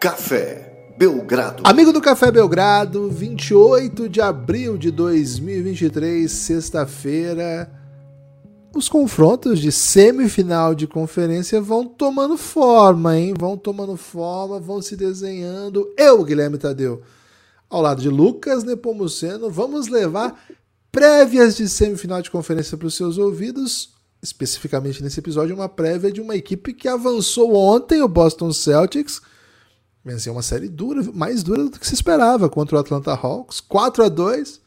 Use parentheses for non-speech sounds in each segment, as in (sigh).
Café Belgrado. Amigo do Café Belgrado, 28 de abril de 2023, sexta-feira. Os confrontos de semifinal de conferência vão tomando forma, hein? Vão tomando forma, vão se desenhando. Eu, Guilherme Tadeu, ao lado de Lucas Nepomuceno, vamos levar prévias de semifinal de conferência para os seus ouvidos. Especificamente nesse episódio, uma prévia de uma equipe que avançou ontem, o Boston Celtics Venceu uma série dura, mais dura do que se esperava contra o Atlanta Hawks. 4 a 2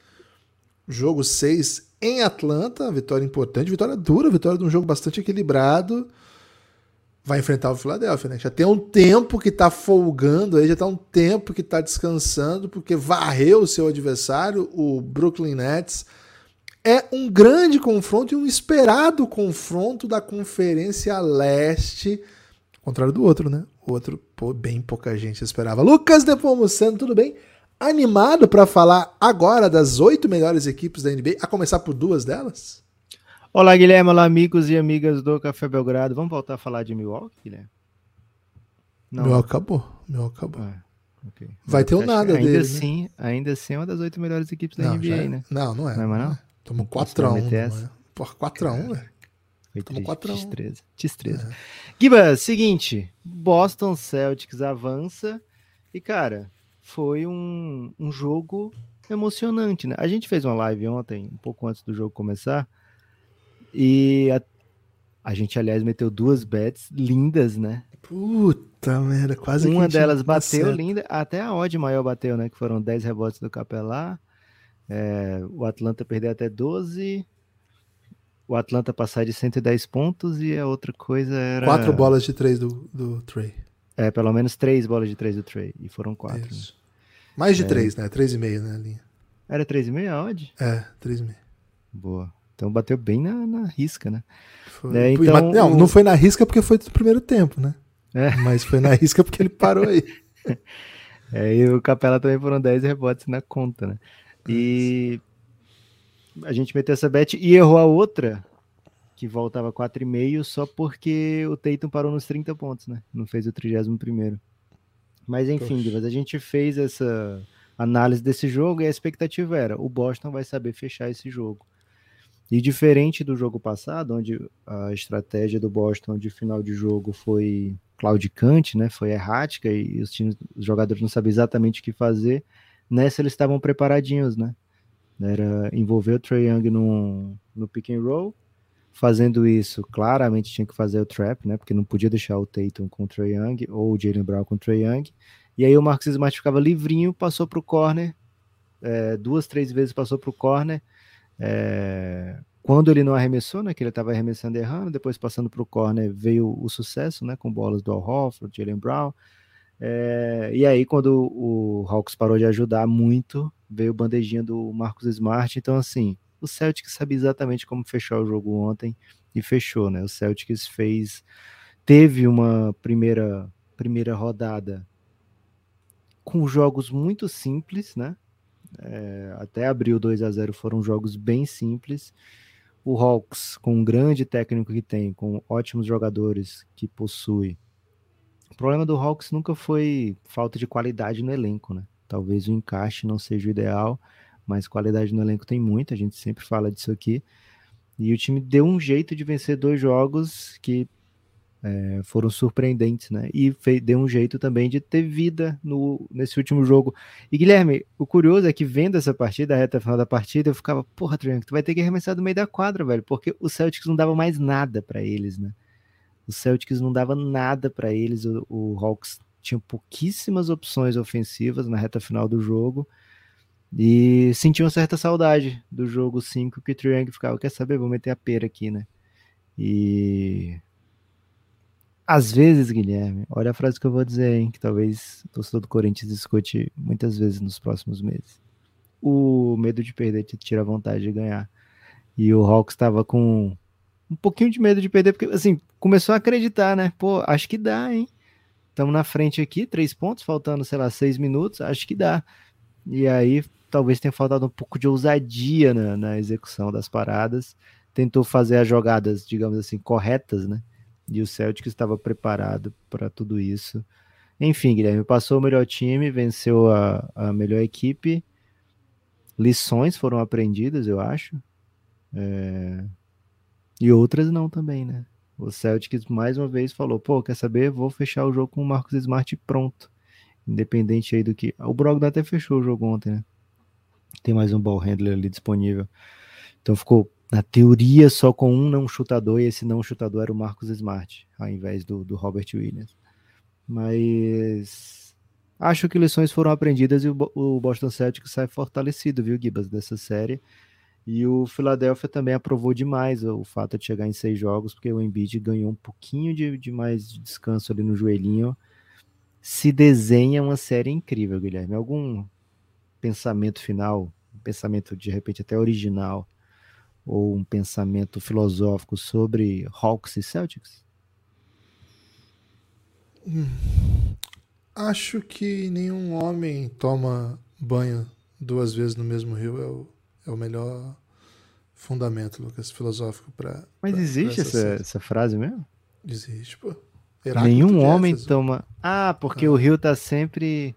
Jogo 6 em Atlanta, vitória importante, vitória dura, vitória de um jogo bastante equilibrado. Vai enfrentar o Philadelphia, né? Já tem um tempo que tá folgando aí, já tá um tempo que tá descansando, porque varreu o seu adversário, o Brooklyn Nets. É um grande confronto e um esperado confronto da Conferência Leste, contrário do outro, né? O outro, pô, bem pouca gente esperava. Lucas Depomuceno, tudo bem? Animado para falar agora das oito melhores equipes da NBA, a começar por duas delas? Olá, Guilherme. Olá, amigos e amigas do Café Belgrado. Vamos voltar a falar de Milwaukee, Guilherme? Não. Meu acabou. Meu acabou. Ah, okay. Vai ter um nada ainda dele. Assim, né? Ainda assim é uma das oito melhores equipes da não, NBA, é... né? Não, não é. Não é mais não? Tomou 4x1. É? Porra, 4x1, velho. Foi Tomou 4 X13. X13. É. Giba, seguinte, Boston Celtics avança e, cara, foi um, um jogo emocionante, né? A gente fez uma live ontem, um pouco antes do jogo começar, e a, a gente, aliás, meteu duas bets lindas, né? Puta merda, quase Uma delas bateu linda, até a odd maior bateu, né? Que foram 10 rebotes do Capelá. É, o Atlanta perdeu até 12, o Atlanta passar de 110 pontos e a outra coisa era. Quatro bolas de três do, do Trey. É, pelo menos três bolas de três do Trey. E foram quatro. Né? Mais de é... três, né? Três e meio, né, linha. Era três e meio aonde? É, três e meio. Boa. Então bateu bem na, na risca, né? Foi... É, então, Mas, não, o... não foi na risca porque foi do primeiro tempo, né? É. (laughs) Mas foi na risca porque ele parou aí. (laughs) é, e o Capela também foram 10 rebotes na conta, né? E a gente meteu essa bet e errou a outra, que voltava 4,5 só porque o Tatum parou nos 30 pontos, né? Não fez o 31 Mas enfim, Divas, a gente fez essa análise desse jogo e a expectativa era: o Boston vai saber fechar esse jogo. E diferente do jogo passado, onde a estratégia do Boston de final de jogo foi claudicante, né? Foi errática e os times, os jogadores não sabiam exatamente o que fazer. Nessa eles estavam preparadinhos, né? Era envolver o Trae Young no, no pick and roll. Fazendo isso, claramente tinha que fazer o trap, né? Porque não podia deixar o Tatum com o Trae Young ou o Jalen Brown com o Trae Young. E aí o Marcus Smart ficava livrinho, passou para o corner, é, duas, três vezes passou para o corner. É, quando ele não arremessou, né? Que ele estava arremessando errando, depois passando para o corner veio o sucesso, né? Com bolas do Al Horford, Jalen Brown. É, e aí, quando o Hawks parou de ajudar muito, veio o bandejinha do Marcos Smart. Então, assim, o Celtics sabe exatamente como fechar o jogo ontem e fechou, né? O Celtics fez, teve uma primeira, primeira rodada com jogos muito simples, né? É, até abril 2 a 0 foram jogos bem simples. O Hawks, com um grande técnico que tem, com ótimos jogadores que possui, o problema do Hawks nunca foi falta de qualidade no elenco, né? Talvez o encaixe não seja o ideal, mas qualidade no elenco tem muito, a gente sempre fala disso aqui. E o time deu um jeito de vencer dois jogos que é, foram surpreendentes, né? E fez, deu um jeito também de ter vida no, nesse último jogo. E Guilherme, o curioso é que vendo essa partida, a reta final da partida, eu ficava, porra, Triângulo, tu vai ter que arremessar do meio da quadra, velho, porque o Celtics não dava mais nada para eles, né? O Celtics não dava nada para eles, o, o, Hawks tinha pouquíssimas opções ofensivas na reta final do jogo e sentia uma certa saudade do jogo 5 que o Triangle ficava, quer saber, vou meter a pera aqui, né? E às vezes, Guilherme, olha a frase que eu vou dizer, hein, que talvez o torcedor do Corinthians escute muitas vezes nos próximos meses. O medo de perder te tira a vontade de ganhar. E o Hawks estava com um pouquinho de medo de perder, porque assim, começou a acreditar, né? Pô, acho que dá, hein? Estamos na frente aqui, três pontos, faltando, sei lá, seis minutos, acho que dá. E aí, talvez tenha faltado um pouco de ousadia na, na execução das paradas. Tentou fazer as jogadas, digamos assim, corretas, né? E o Celtic estava preparado para tudo isso. Enfim, Guilherme, passou o melhor time, venceu a, a melhor equipe. Lições foram aprendidas, eu acho. É... E outras não também, né? O Celtics mais uma vez falou: pô, quer saber? Vou fechar o jogo com o Marcos Smart pronto. Independente aí do que. O Brogdon até fechou o jogo ontem, né? Tem mais um ball handler ali disponível. Então ficou, na teoria, só com um não chutador, e esse não chutador era o Marcos Smart, ao invés do, do Robert Williams. Mas acho que lições foram aprendidas e o, Boston Celtics sai fortalecido, viu, Gibas, dessa série. E o Philadelphia também aprovou demais o fato de chegar em seis jogos, porque o Embiid ganhou um pouquinho de, de mais descanso ali no joelhinho. Se desenha uma série incrível, Guilherme. Algum pensamento final, um pensamento de repente até original, ou um pensamento filosófico sobre Hawks e Celtics? Hum, acho que nenhum homem toma banho duas vezes no mesmo rio. É é o melhor fundamento, Lucas, filosófico para. Mas pra, existe pra essa, essa, essa, frase mesmo? Existe, pô. Heráclito Nenhum homem toma. Ah, porque ah. o rio tá sempre.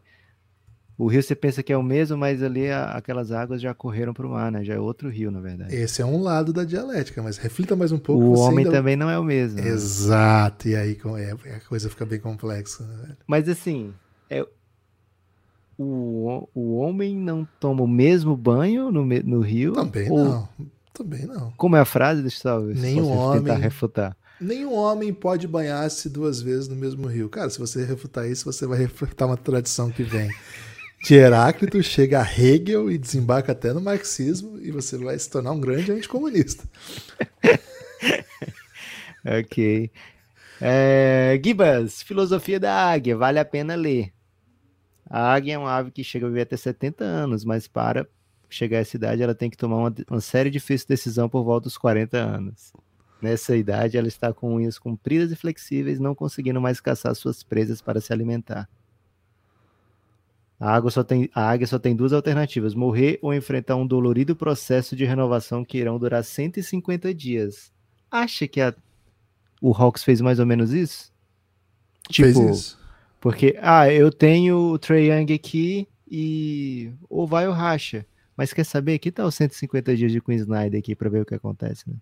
O rio você pensa que é o mesmo, mas ali a, aquelas águas já correram para o mar, né? Já é outro rio, na verdade. Esse é um lado da dialética, mas reflita mais um pouco. O homem ainda... também não é o mesmo. Né? Exato, e aí é, a coisa fica bem complexa. Né? Mas assim, é, o, o homem não toma o mesmo banho no, no rio? Também ou... não. Também não. Como é a frase? Deixa eu Nenhum homem, tentar refutar. Nenhum homem pode banhar-se duas vezes no mesmo rio. Cara, se você refutar isso, você vai refutar uma tradição que vem (laughs) de Heráclito, chega a Hegel e desembarca até no marxismo e você vai se tornar um grande anticomunista. (laughs) ok. É, Gibas, Filosofia da Águia, vale a pena ler. A águia é uma ave que chega a viver até 70 anos, mas para chegar a essa idade ela tem que tomar uma, uma série de difíceis decisão por volta dos 40 anos. Nessa idade, ela está com unhas compridas e flexíveis, não conseguindo mais caçar suas presas para se alimentar. A, água só tem, a águia só tem duas alternativas: morrer ou enfrentar um dolorido processo de renovação que irão durar 150 dias. Acha que a, o Hawks fez mais ou menos isso? Tipo, fez isso. Porque, ah, eu tenho o Trae Young aqui e ou vai ou racha. Mas quer saber? Que tal os 150 dias de Queen Snyder aqui para ver o que acontece, né?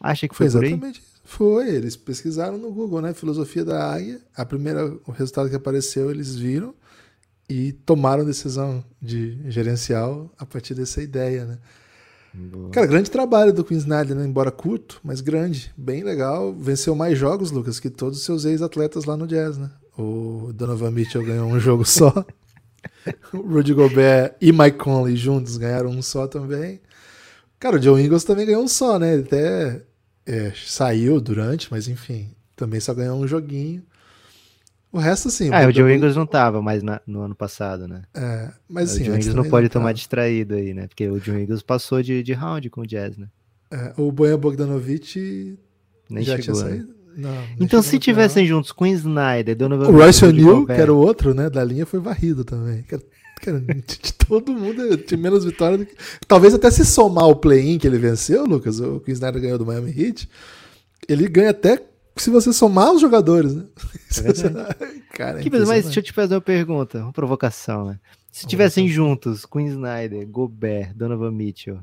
Acha que foi, foi exatamente isso. Foi, eles pesquisaram no Google, né? Filosofia da águia. A primeira, o resultado que apareceu, eles viram e tomaram decisão de gerencial a partir dessa ideia, né? Boa. Cara, grande trabalho do Queen Snyder, né? embora curto, mas grande, bem legal. Venceu mais jogos, Lucas, que todos os seus ex-atletas lá no Jazz, né? O Donovan Mitchell ganhou um jogo só. o Rudy Gobert e Mike Conley juntos ganharam um só também. Cara, o Joe Ingles também ganhou um só, né? Ele até é, saiu durante, mas enfim, também só ganhou um joguinho. O resto, sim. Ah, o Joe Ingles não tava mais na, no ano passado, né? É, mas sim. O Joe Ingles não pode não tomar distraído aí, né? Porque o Joe Ingles passou de, de round com o Jazz, né? É, o Bojan Bogdanovic Nem já chegou, tinha né? Não, então, se tivessem juntos com Snyder, Donovan O Royce O'Neal, que era o outro, né, da linha, foi varrido também. Cara, de todo mundo tinha menos vitória do que. Talvez até se somar o play-in que ele venceu, Lucas, o que o Snyder ganhou do Miami Heat, ele ganha até se você somar os jogadores, né? É (laughs) Cara, é que, mas deixa eu te fazer uma pergunta, uma provocação, né? Se tivessem juntos com Snyder, Gobert, Donovan Mitchell,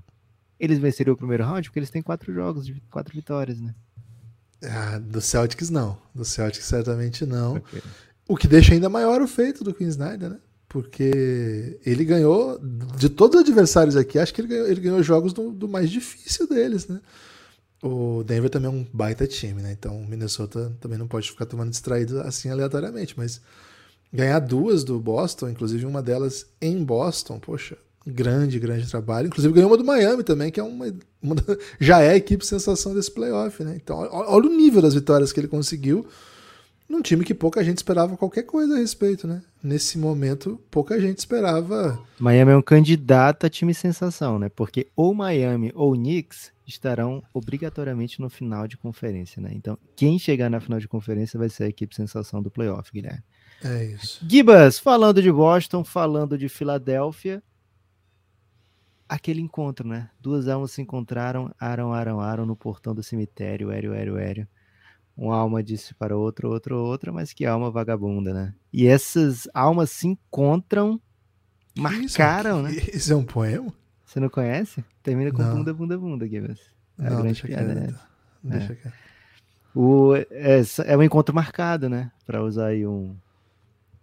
eles venceriam o primeiro round? Porque eles têm quatro jogos, quatro vitórias, né? Ah, do Celtics não. Do Celtics certamente não. Okay. O que deixa ainda maior o feito do Queen Snyder, né? Porque ele ganhou, de todos os adversários aqui, acho que ele ganhou, ele ganhou jogos do, do, mais difícil deles, né? O Denver também é um baita time, né? Então o Minnesota também não pode ficar tomando distraído assim aleatoriamente, mas ganhar duas do Boston, inclusive uma delas em Boston, poxa, Grande, grande trabalho. Inclusive ganhou uma do Miami também, que é uma, uma (laughs) já é a equipe sensação desse playoff, né? Então, olha o nível das vitórias que ele conseguiu num time que pouca gente esperava qualquer coisa a respeito, né? Nesse momento, pouca gente esperava. Miami é um candidato a time sensação, né? Porque ou Miami ou Knicks estarão obrigatoriamente no final de conferência, né? Então, quem chegar na final de conferência vai ser a equipe sensação do playoff, Guilherme. É isso. Gibas, falando de Boston, falando de Filadélfia, aquele encontro, né? Duas almas se encontraram, aram, aram, aram no portão do cemitério, Hério, Hério, Hério. uma alma disse para outra, outra, outra, mas que alma vagabunda, né? E essas almas se encontram, marcaram, isso, né? Isso é um poema? Você não conhece? Termina com Não. bunda, bunda, bunda, Gibbs. É a não, grande piada, quieto. né? Deixa quieto. O, é, é um encontro marcado, né? Pra usar aí um.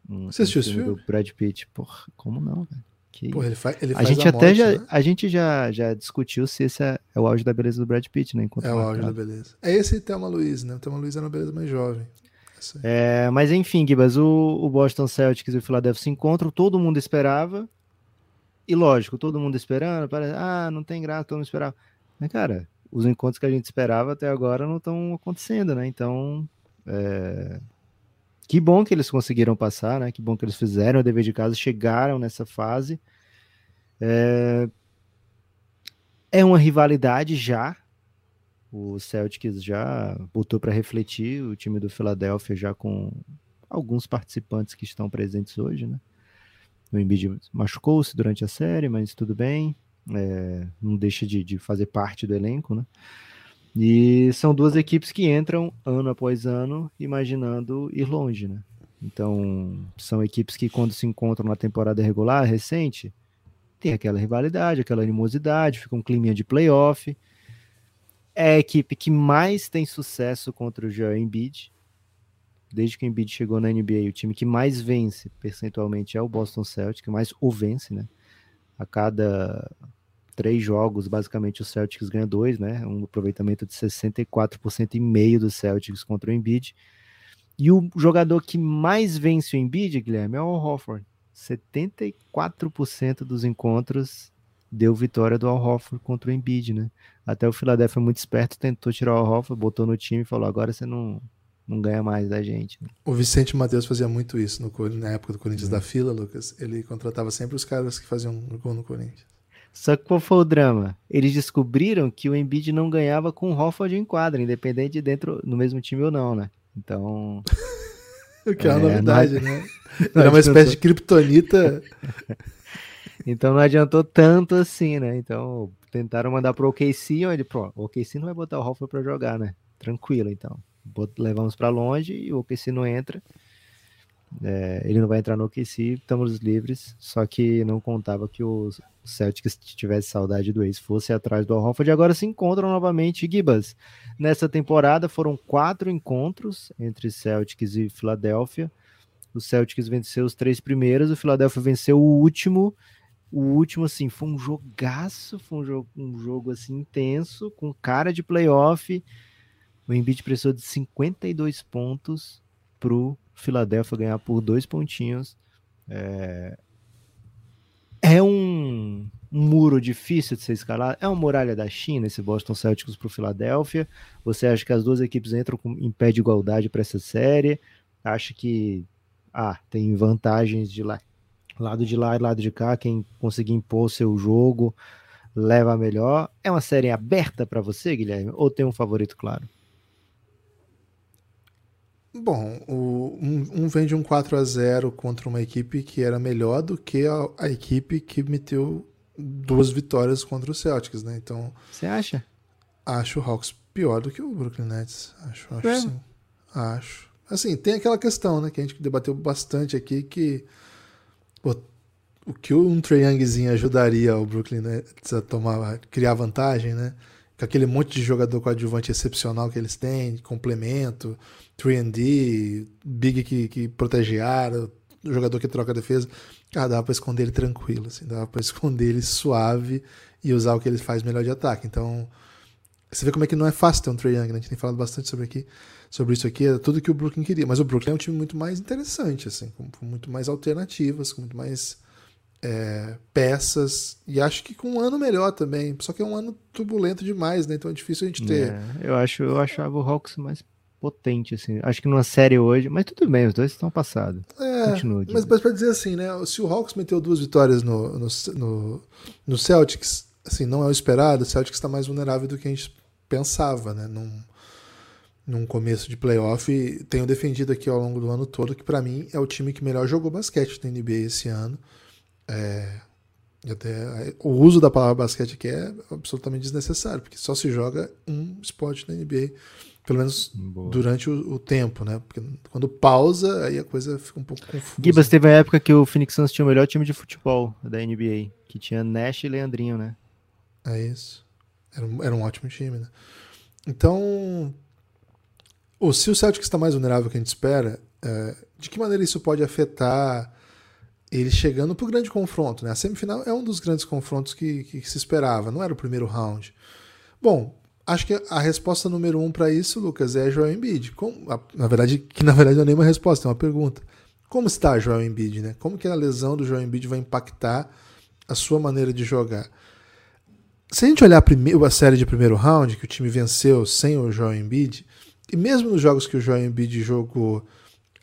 um Você assistiu esse filme? do Brad Pitt. Porra, como não, velho? Que... Pô, ele, ele a faz gente a até morte, já, né? a gente já, já discutiu se esse é, é o auge da beleza do Brad Pitt, né? Encontro É o auge da beleza. É esse Thelma Luiz, né? O Thelma Luiz era uma beleza mais jovem. É, mas enfim, Gibas, o, o Boston Celtics e o Philadelphia se encontram, todo mundo esperava. E lógico, todo mundo esperando, parece, ah, não tem graça, todo mundo esperava. Mas, cara, os encontros que a gente esperava até agora não estão acontecendo, né? Então, é, que bom que eles conseguiram passar, né? Que bom que eles fizeram o dever de casa, chegaram nessa fase. É, é uma rivalidade já. O Celtics já botou para refletir o time do Philadelphia já com alguns participantes que estão presentes hoje, né? O Embiid machucou-se durante a série, mas tudo bem. É, não deixa de, de fazer parte do elenco, né? E são duas equipes que entram ano após ano imaginando ir longe, né? Então, são equipes que quando se encontram na temporada regular recente, tem aquela rivalidade, aquela animosidade, fica um clima de playoff. É a equipe que mais tem sucesso contra o Joel Embiid. Desde que o Embiid chegou na NBA, o time que mais vence percentualmente é o Boston Celtics, que mais o vence, né? A cada três jogos, basicamente o Celtics ganha dois, né? Um aproveitamento de 64% e meio do Celtics contra o Embiid. E o jogador que mais vence o Embiid, Guilherme, é o Horford. 74% dos encontros deu vitória do Al Horford contra o Embiid, né? Até o Philadelphia muito esperto tentou tirar o Al Horford, botou no time e falou: agora você não, não ganha mais da gente. né? O Vicente Matheus fazia muito isso no, na época do Uhum. Corinthians da fila, Lucas. Ele contratava sempre os caras que faziam gol no Corinthians. Só que qual foi o drama? Eles descobriram que o Embiid não ganhava com o Horford em quadra, independente de dentro no mesmo time ou não, né? Então, (laughs) O que é uma É, novidade, (laughs) não- né? Era uma espécie de kriptonita. (laughs) então não adiantou tanto assim, né? Então, tentaram mandar pro OKC, onde, pô, o OKC não vai botar o Horford pra jogar, né? Tranquilo, então. Levamos pra longe e o OKC não entra. É, ele não vai entrar no OKC, estamos livres. Só que não contava que o Celtics tivesse saudade do ex, fosse atrás do Al. E agora se encontram novamente. Gibas, nessa temporada foram quatro encontros entre Celtics e Filadélfia. O Celtics venceu os três primeiros, o Philadelphia venceu o último. O último, assim, foi um jogaço, foi um jogo, um jogo assim, intenso, com cara de playoff. O Embiid precisou de 52 pontos pro Philadelphia ganhar por dois pontinhos. É, é um, um muro difícil de ser escalado. É uma muralha da China esse Boston Celtics pro Philadelphia. Você acha que as duas equipes entram com, em pé de igualdade para essa série? Acha que ah, tem vantagens de lá, lado de lá e lado de cá. Quem conseguir impor seu jogo leva a melhor. É uma série aberta para você, Guilherme? Ou tem um favorito claro? Bom, o- um, um vem de um 4 a 0 contra uma equipe que era melhor do que a, a equipe que meteu duas vitórias contra o Celtics, né? Então, Você acha? acho o Hawks pior do que o Brooklyn Nets. Acho, acho É. sim. Acho. Assim, tem aquela questão, né, que a gente debateu bastante aqui, que pô, o que um Trae Youngzinho ajudaria o Brooklyn Nets a tomar, a criar vantagem, né? Com aquele monte de jogador coadjuvante excepcional que eles têm, complemento, 3D, Big que, que protege área, jogador que troca defesa. Cara, dava pra esconder ele tranquilo, assim, dava pra (laughs) esconder ele suave e usar o que ele faz melhor de ataque. Então, você vê como é que não é fácil ter um Trae Young, né? A gente tem falado bastante sobre, aqui, sobre isso aqui, é tudo que o Brooklyn queria. Mas o Brooklyn é um time muito mais interessante, assim, com, com muito mais alternativas, com muito mais é, peças. E acho que com um ano melhor também. Só que é um ano turbulento demais, né? Então é difícil a gente ter. É, eu acho, eu achava o Hawks mais potente, assim. Acho que numa série hoje, mas tudo bem, os dois estão passados. É, Continua, mas, mas pra dizer assim, né? Se o Hawks meteu duas vitórias no, no, no, no Celtics, assim, não é o esperado, o Celtics está mais vulnerável do que a gente pensava, né? Num, num começo de playoff. Tenho defendido aqui ao longo do ano todo que, para mim, é o time que melhor jogou basquete na NBA esse ano. É, e até, o uso da palavra basquete aqui é absolutamente desnecessário, porque só se joga um esporte na NBA Pelo menos Boa. durante o, o, tempo, né? Porque quando pausa, aí a coisa fica um pouco confusa. Gibas teve uma época que o Phoenix Suns tinha o melhor time de futebol da NBA, que tinha Nash e Leandrinho, né? É isso. Era um, era um ótimo time, né? Então, ou se o Celtics está mais vulnerável que a gente espera, é, de que maneira isso pode afetar ele chegando para o grande confronto? Né? A semifinal é um dos grandes confrontos que, que, se esperava, não era o primeiro round. Bom, acho que a resposta número um para isso, Lucas, é Joel Embiid. Como, na verdade, que na verdade não é nenhuma resposta, é uma pergunta. Como está Joel Embiid? Né? Como que a lesão do Joel Embiid vai impactar a sua maneira de jogar? Se a gente olhar a, primeiro, a série de primeiro round, que o time venceu sem o Joel Embiid, e mesmo nos jogos que o Joel Embiid jogou,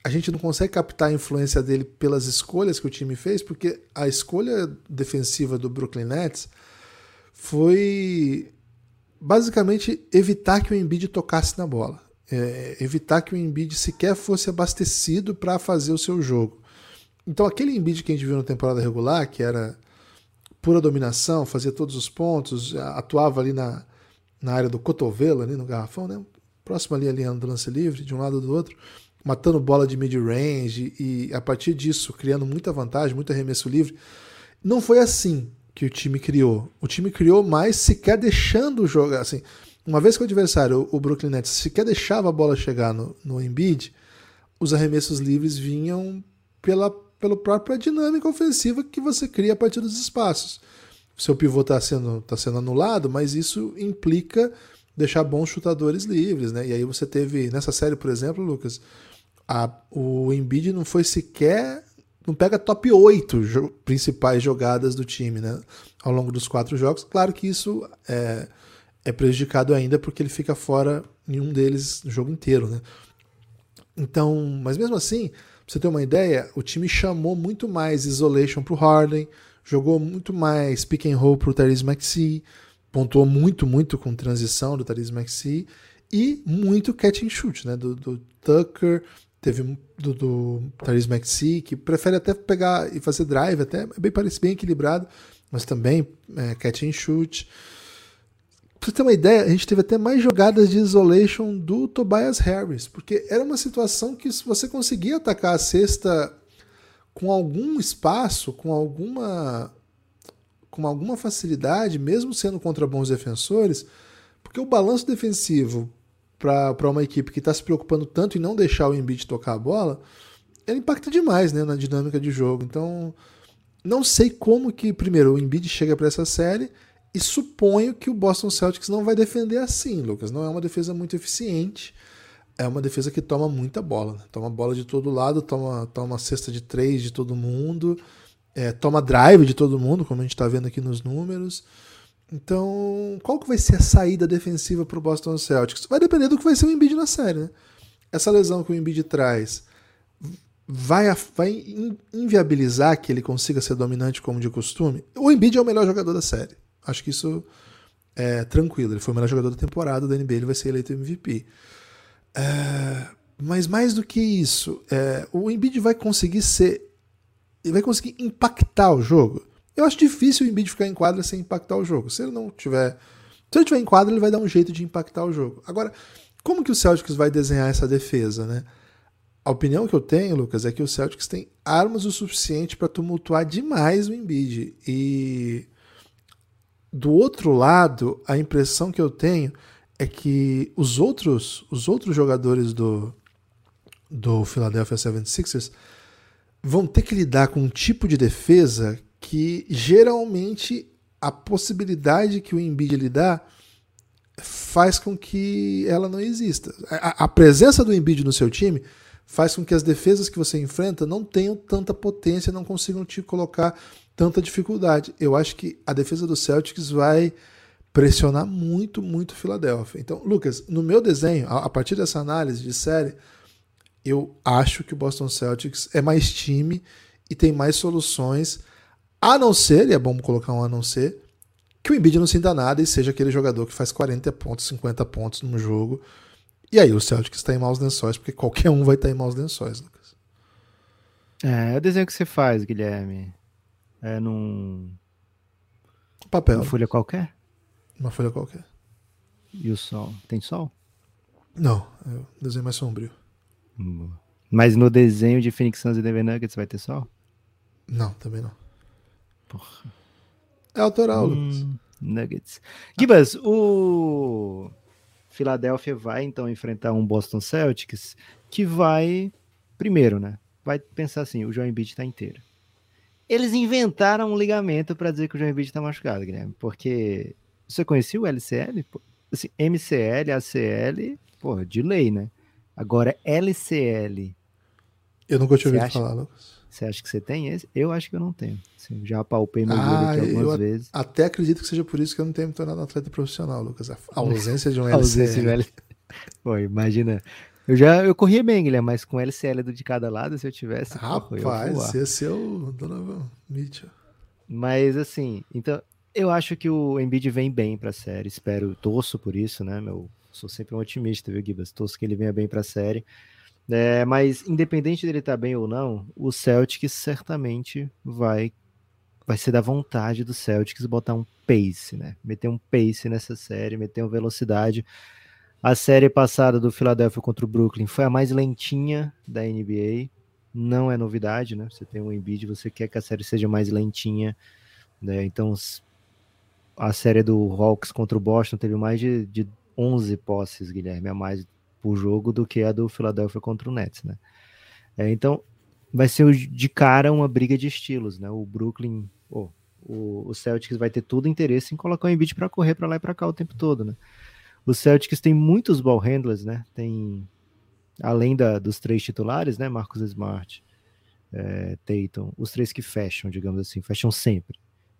a gente não consegue captar a influência dele pelas escolhas que o time fez, porque a escolha defensiva do Brooklyn Nets foi basicamente evitar que o Embiid tocasse na bola. É, evitar que o Embiid sequer fosse abastecido para fazer o seu jogo. Então aquele Embiid que a gente viu na temporada regular, que era pura dominação, fazia todos os pontos, atuava ali na, na área do cotovelo, ali no garrafão, né? próximo ali a linha do lance livre, de um lado ou do outro, matando bola de mid-range e a partir disso criando muita vantagem, muito arremesso livre. Não foi assim que o time criou. O time criou mais sequer deixando jogar. Assim, uma vez que o adversário, o Brooklyn Nets, sequer deixava a bola chegar no, no Embiid, os arremessos livres vinham pela, pela própria dinâmica ofensiva que você cria a partir dos espaços. Seu pivô está sendo, tá sendo anulado, mas isso implica deixar bons chutadores livres, né? E aí você teve, nessa série, por exemplo, Lucas, a, o Embiid não foi sequer. Não pega top 8 jo principais jogadas do time, né? Ao longo dos quatro jogos. Claro que isso é, é prejudicado ainda porque ele fica fora em um deles no jogo inteiro, né? Então, mas mesmo assim, pra você ter uma ideia, o time chamou muito mais isolation pro Harden, jogou muito mais pick and roll pro Therese Maxey, pontuou muito, muito com transição do Therese Maxey e muito catch and shoot, né? Do, do Tucker, teve do, do Therese Maxey, que prefere até pegar e fazer drive, até é bem parece bem equilibrado, mas também é, catch and shoot. Pra você ter uma ideia, a gente teve até mais jogadas de isolation do Tobias Harris, porque era uma situação que se você conseguia atacar a cesta com algum espaço, com alguma com alguma facilidade, mesmo sendo contra bons defensores, porque o balanço defensivo para uma equipe que está se preocupando tanto em não deixar o Embiid tocar a bola, ele impacta demais né, na dinâmica de jogo. Então, não sei como que, primeiro, o Embiid chega para essa série e suponho que o Boston Celtics não vai defender assim, Lucas. Não é uma defesa muito eficiente. É uma defesa que toma muita bola. Né? Toma bola de todo lado, toma, toma cesta de três de todo mundo é, toma drive de todo mundo, como a gente está vendo aqui nos números. Então, qual que vai ser a saída defensiva para o Boston Celtics? Vai depender do que vai ser o Embiid na série. Né? Essa lesão que o Embiid traz vai, vai inviabilizar que ele consiga ser dominante como de costume? O Embiid é o melhor jogador da série. Acho que isso é tranquilo. Ele foi o melhor jogador da temporada da NBA, ele vai ser eleito MVP. É, mas mais do que isso, é, o Embiid vai conseguir ser ele vai conseguir impactar o jogo. Eu acho difícil o Embiid ficar em quadra sem impactar o jogo. Se ele não tiver. Se ele tiver em quadra, ele vai dar um jeito de impactar o jogo. Agora, como que o Celtics vai desenhar essa defesa, né? A opinião que eu tenho, Lucas, é que o Celtics tem armas o suficiente para tumultuar demais o Embiid. E do outro lado, a impressão que eu tenho é que os outros, os outros jogadores do, do Philadelphia 76ers vão ter que lidar com um tipo de defesa que geralmente a possibilidade que o Embiid lhe dá faz com que ela não exista. A, a, presença do Embiid no seu time faz com que as defesas que você enfrenta não tenham tanta potência, não consigam te colocar tanta dificuldade. Eu acho que a defesa do Celtics vai pressionar muito, muito Filadélfia. Então, Lucas, no meu desenho, a partir dessa análise de série, eu acho que o Boston Celtics é mais time e tem mais soluções, a não ser, e é bom colocar um a não ser, que o Embiid não sinta nada e seja aquele jogador que faz 40 pontos, 50 pontos no jogo. E aí o Celtics está em maus lençóis, porque qualquer um vai estar tá em maus lençóis, Lucas. É, é o desenho que você faz, Guilherme. É num. Papel. Uma folha qualquer? Uma folha qualquer. E o sol? Tem sol? Não, é o desenho mais sombrio. Mas no desenho de Phoenix Suns e Denver Nuggets vai ter sol? Não, também não. Porra. É autoral, Hum, Lucas. Nuggets. Gibas, o Philadelphia vai então enfrentar um Boston Celtics que vai, primeiro, né? Vai pensar assim: o João Embiid tá inteiro. Eles inventaram um ligamento para dizer que o João Embiid tá machucado, Guilherme, porque você conhecia o LCL? Assim, MCL, ACL, porra, de lei, né? Agora, LCL, Eu nunca tinha ouvido acha? falar, Lucas. Você acha que você tem esse? Eu acho que eu não tenho. Assim, já palpei meu Ah, aqui algumas eu- vezes. Até acredito que seja por isso que eu não tenho me tornado atleta profissional, Lucas. A (laughs) ausência de um A ausência LCL. do L- Pô, imagina. Eu já eu corria bem, Guilherme, mas com LCL do de cada lado, se eu tivesse. porra, eu ia. Rapaz, é o Donovan Mitchell. Mas assim, então eu acho que o Embiid vem bem pra série. Espero, torço por isso, né? Meu, sou sempre um otimista, viu, Gibas? Torço que ele venha bem pra série. É, mas independente dele estar bem ou não, o Celtics certamente vai vai ser da vontade do Celtics botar um pace, né? Meter um pace nessa série, meter uma velocidade. A série passada do Philadelphia contra o Brooklyn foi a mais lentinha da NBA. Não é novidade, né? Você tem um Embiid, você quer que a série seja mais lentinha, né? Então a série do Hawks contra o Boston teve mais de, de 11 posses, Guilherme, a mais por jogo do que a do Philadelphia contra o Nets, né? É, então vai ser de cara uma briga de estilos, né? O Brooklyn, oh, o, Celtics vai ter todo interesse em colocar o Embiid para correr para lá e para cá o tempo todo, né? O Celtics tem muitos ball handlers, né? Tem além da, dos três titulares, né? Marcus Smart, é, Tatum, os três que fecham, digamos assim, fecham sempre.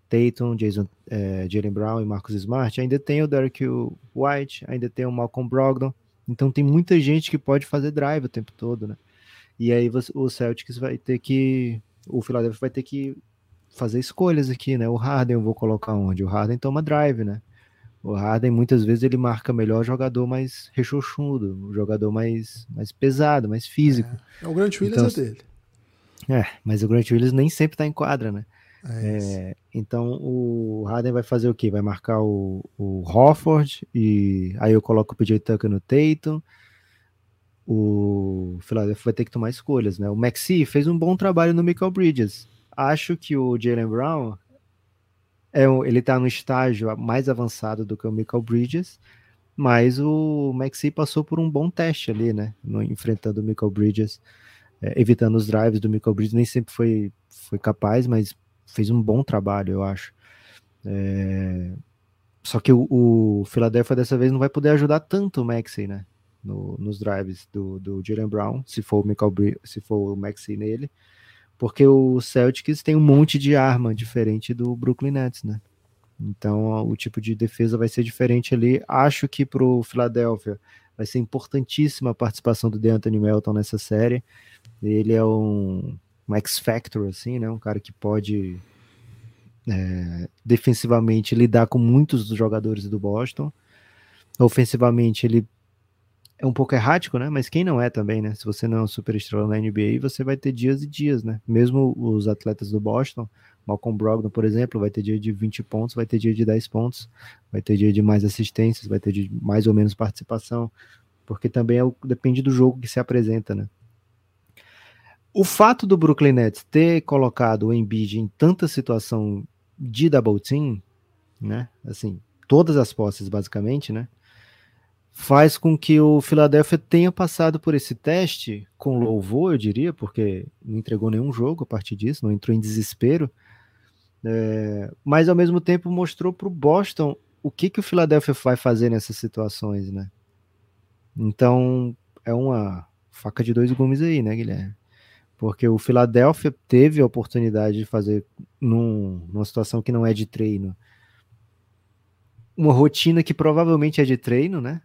Tatum, Jason, é, Jalen Brown e Marcus Smart. Ainda tem o Derek White, ainda tem o Malcolm Brogdon. Então tem muita gente que pode fazer drive o tempo todo, né? E aí você- o Celtics vai ter que, o Philadelphia vai ter que fazer escolhas aqui, né? O Harden eu vou colocar onde? O Harden toma drive, né? O Harden muitas vezes ele marca melhor jogador mais rechochudo, um jogador mais, mais pesado, mais físico. É, o Grant Williams Então, é dele. É, mas o Grant Williams nem sempre tá em quadra, né? É. É, então o Harden vai fazer o quê? Vai marcar o, o Hofford e aí eu coloco o PJ Tucker no Tatum. O Philadelphia vai ter que tomar escolhas, né? O Maxi fez um bom trabalho no Michael Bridges. Acho que o Jalen Brown é um- ele tá no estágio mais avançado do que o Michael Bridges, mas o Maxi passou por um bom teste ali, né? No, enfrentando o Michael Bridges, é, evitando os drives do Michael Bridges, nem sempre foi, foi capaz, mas fez um bom trabalho, eu acho. É, Só que o, o Philadelphia dessa vez não vai poder ajudar tanto o Maxey, né? No- nos drives do, do Jalen Brown, se for o Michael Bri- se for o Maxey nele, porque o Celtics tem um monte de arma diferente do Brooklyn Nets, né? Então o tipo de defesa vai ser diferente ali. Acho que pro Philadelphia vai ser importantíssima a participação do DeAnthony Melton nessa série. Ele é um, um X-Factor, assim, né? Um cara que pode é, defensivamente lidar com muitos dos jogadores do Boston. Ofensivamente, ele é um pouco errático, né? Mas quem não é também, né? Se você não é um super estrela na NBA, você vai ter dias e dias, né? Mesmo os atletas do Boston, Malcolm Brogdon, por exemplo, vai ter dia de 20 pontos, vai ter dia de 10 pontos, vai ter dia de mais assistências, vai ter de mais ou menos participação, porque também é o, depende do jogo que se apresenta, né? O fato do Brooklyn Nets ter colocado o Embiid em tanta situação de double team, né? Assim, todas as posses basicamente, né? Faz com que o Philadelphia tenha passado por esse teste com louvor, eu diria, porque não entregou nenhum jogo a partir disso, não entrou em desespero, é, mas ao mesmo tempo mostrou para o Boston o que, que o Philadelphia vai fazer nessas situações, né? Então é uma faca de dois gumes aí, né, Guilherme? Porque o Philadelphia teve a oportunidade de fazer num, numa situação que não é de treino, uma rotina que provavelmente é de treino, né?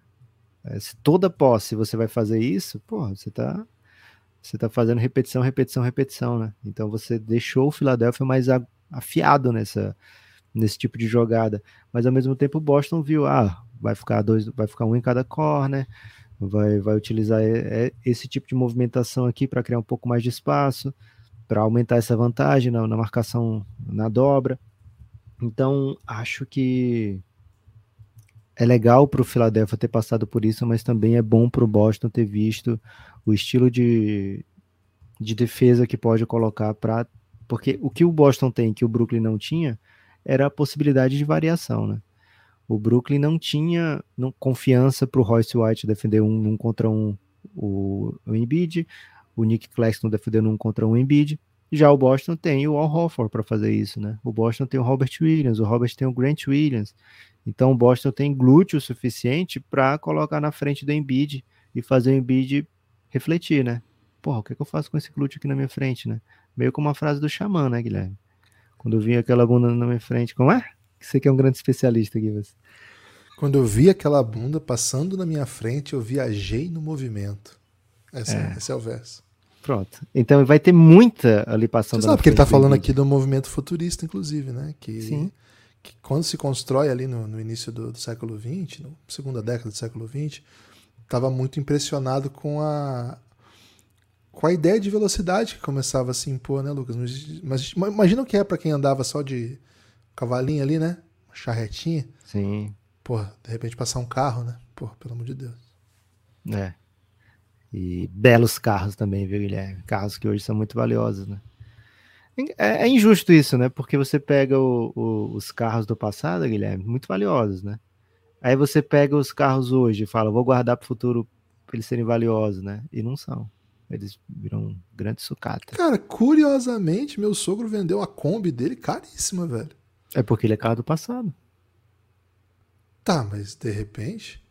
É, se toda posse você vai fazer isso, porra, você tá, você tá fazendo repetição, repetição, repetição, né? Então você deixou o Philadelphia mais afiado nessa, nesse tipo de jogada. Mas ao mesmo tempo o Boston viu, ah, vai ficar dois, vai ficar um em cada corner, vai, vai utilizar e- e- esse tipo de movimentação aqui para criar um pouco mais de espaço, para aumentar essa vantagem na, na marcação na dobra. Então, acho que é legal para o Philadelphia ter passado por isso, mas também é bom para o Boston ter visto o estilo de, de defesa que pode colocar para. Porque o que o Boston tem, que o Brooklyn não tinha, era a possibilidade de variação, né? O Brooklyn não tinha não, confiança para o Royce White defender um, um contra um o, o Embiid, o Nick Claxton defendendo um contra um Embiid. Já o Boston tem o Al Horford para fazer isso, né? O Boston tem o Robert Williams, o Robert tem o Grant Williams. Então o Boston tem glúteo suficiente para colocar na frente do Embiid e fazer o Embiid refletir, né? Porra, o que, é que eu faço com esse glúteo aqui na minha frente, né? Meio como uma frase do Xamã, né, Guilherme? Quando eu vi aquela bunda na minha frente, como é? Você que é um grande especialista aqui, você. Quando eu vi aquela bunda passando na minha frente, eu viajei no movimento. Esse é, esse é o verso. Pronto. Então vai ter muita ali passando. Você sabe que ele está falando aqui do movimento futurista, inclusive, né? Que, Sim. que quando se constrói ali no, no início do, do, século XX, na segunda década do século XX, estava muito impressionado com a com a ideia de velocidade que começava a se impor, né, Lucas? Mas imagina o que é para quem andava só de cavalinho ali, né? Uma charretinha. Sim. Porra, de repente passar um carro, né? Porra, pelo amor de Deus. É. E belos carros também, viu, Guilherme? Carros que hoje são muito valiosos, né? É, é injusto isso, né? Porque você pega o, o, os carros do passado, Guilherme, muito valiosos, né? Aí você pega os carros hoje e fala, vou guardar para o futuro para eles serem valiosos, né? E não são. Eles viram um grande sucata. Cara, curiosamente, meu sogro vendeu a Kombi dele caríssima, velho. É porque ele é carro do passado. Tá, mas de repente,